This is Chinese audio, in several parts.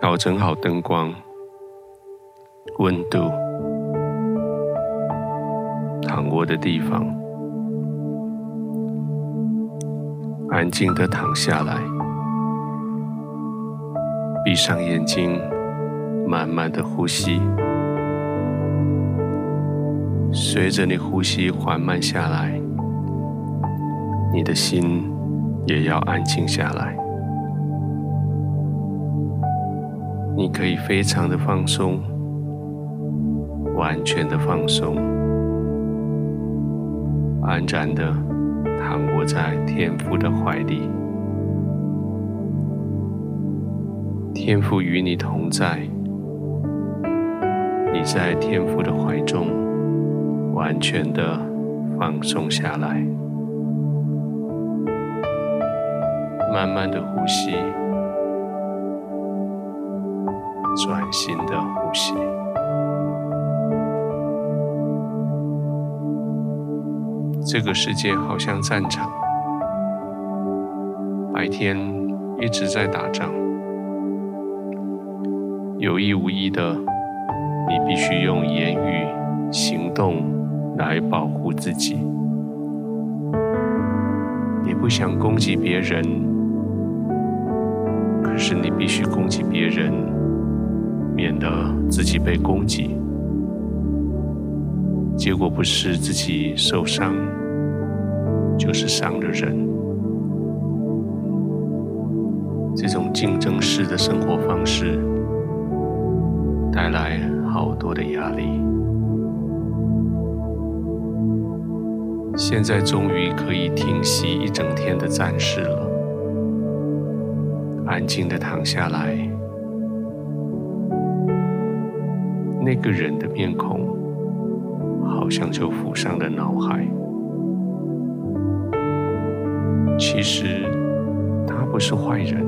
调整好灯光、温度、躺卧的地方，安静的躺下来，闭上眼睛，慢慢的呼吸。随着你呼吸缓慢下来，你的心也要安静下来。你可以非常的放松，完全的放松，安然的躺卧在天父的怀里。天父与你同在，你在天父的怀中，完全的放松下来，慢慢的呼吸。专心的呼吸。这个世界好像战场，白天一直在打仗，有意无意的，你必须用言语、行动来保护自己。你不想攻击别人，可是你必须攻击别人。免得自己被攻击，结果不是自己受伤，就是伤了人。这种竞争式的生活方式带来好多的压力。现在终于可以停息一整天的战事了，安静的躺下来。那个人的面孔，好像就浮上了脑海。其实他不是坏人，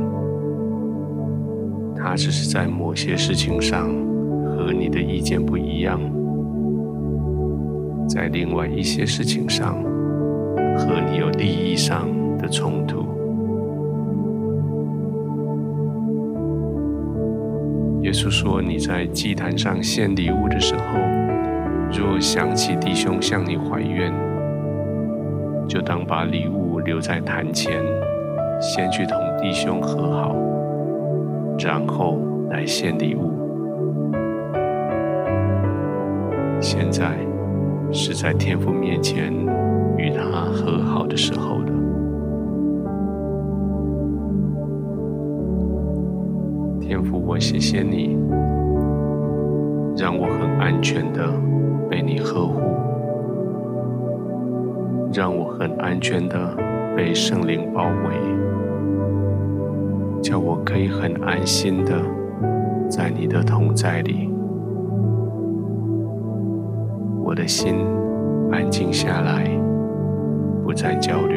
他只是在某些事情上和你的意见不一样，在另外一些事情上和你有利益上的冲突。耶稣说：“你在祭坛上献礼物的时候，若想起弟兄向你怀怨，就当把礼物留在坛前，先去同弟兄和好，然后来献礼物。现在是在天父面前与他和好的时候天父，我谢谢你，让我很安全的被你呵护，让我很安全的被圣灵包围，叫我可以很安心的在你的同在里，我的心安静下来，不再焦虑，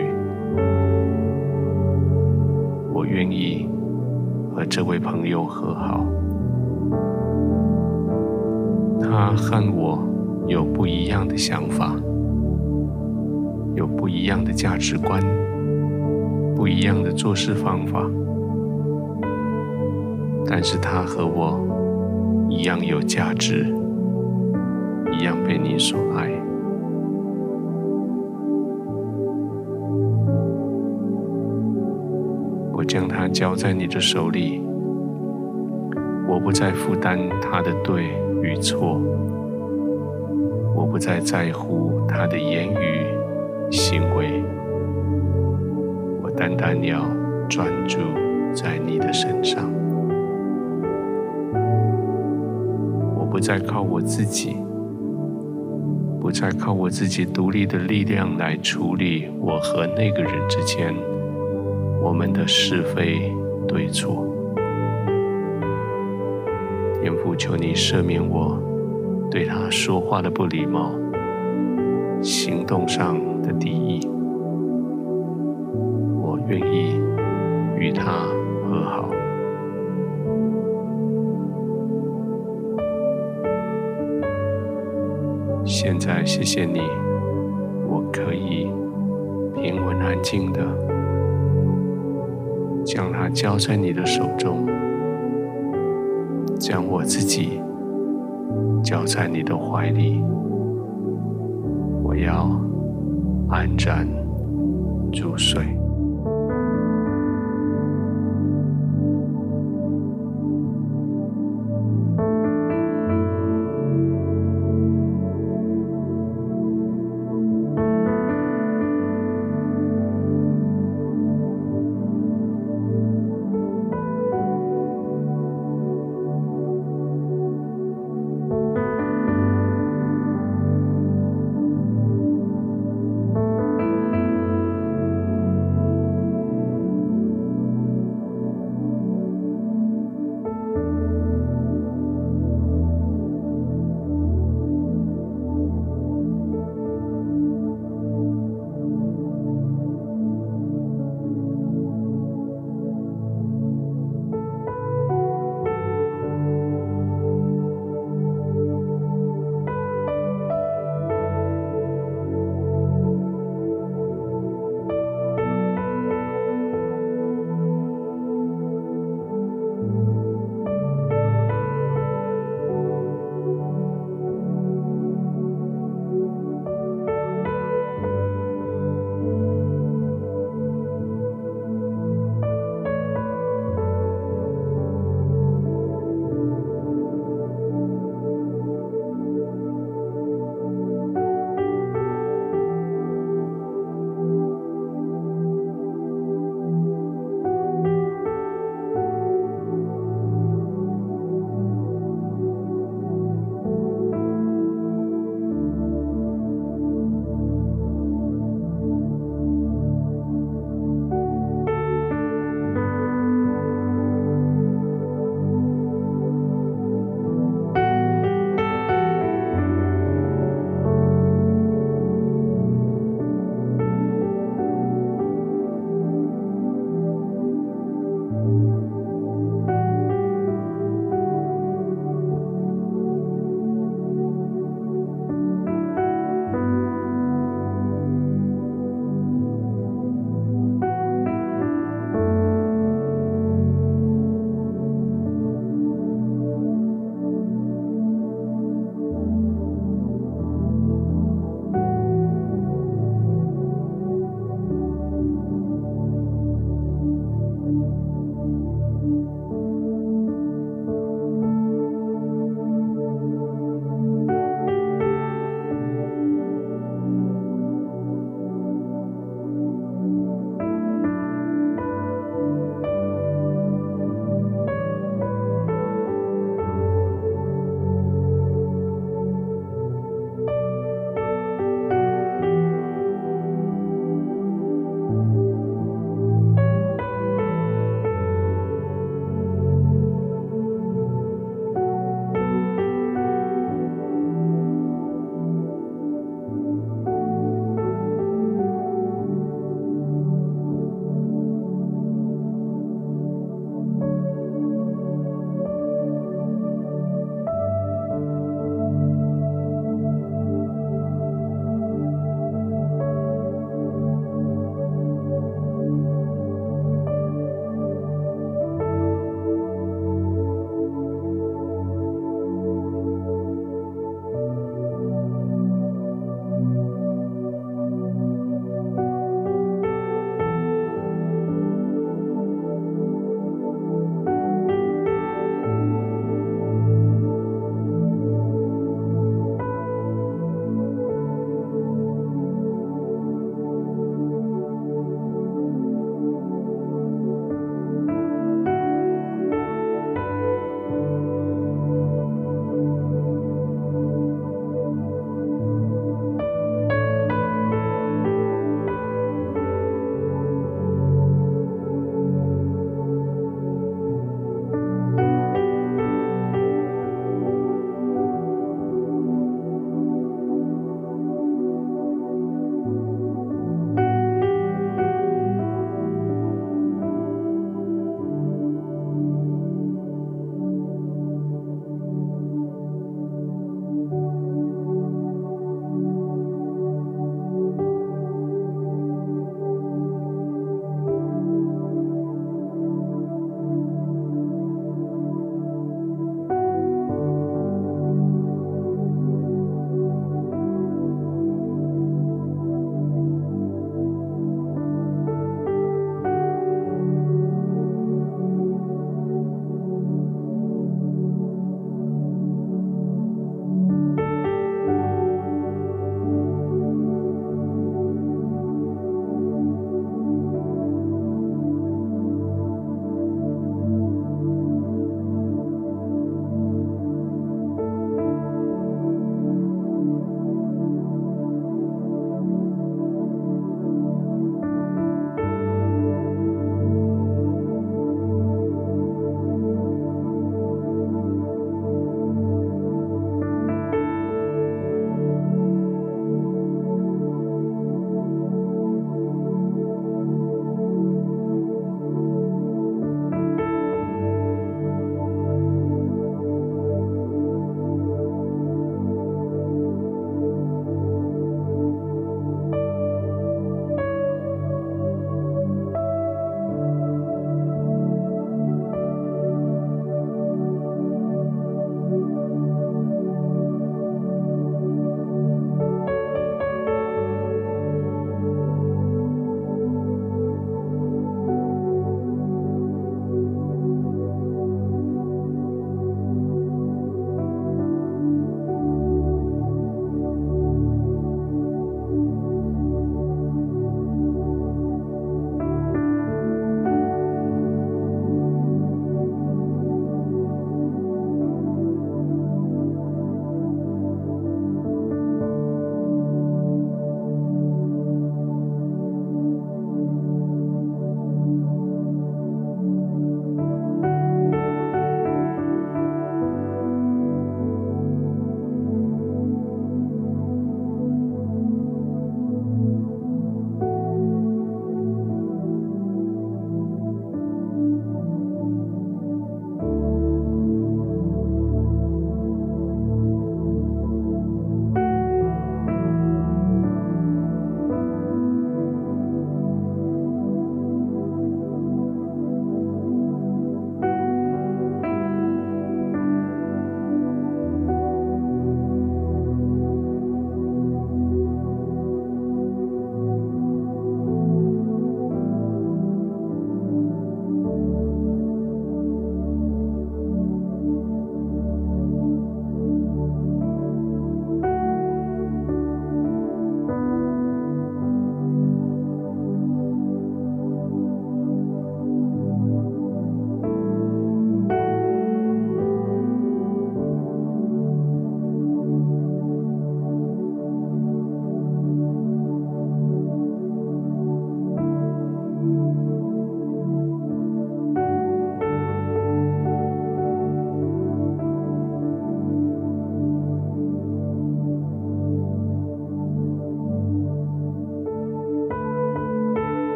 我愿意。和这位朋友和好，他和我有不一样的想法，有不一样的价值观，不一样的做事方法，但是他和我一样有价值，一样被你所爱。交在你的手里，我不再负担他的对与错，我不再在乎他的言语行为，我单单要专注在你的身上。我不再靠我自己，不再靠我自己独立的力量来处理我和那个人之间。我们的是非对错，天父，求你赦免我对他说话的不礼貌，行动上的敌意。我愿意与他和好。现在，谢谢你，我可以平稳安静的。将它交在你的手中，将我自己交在你的怀里，我要安然入睡。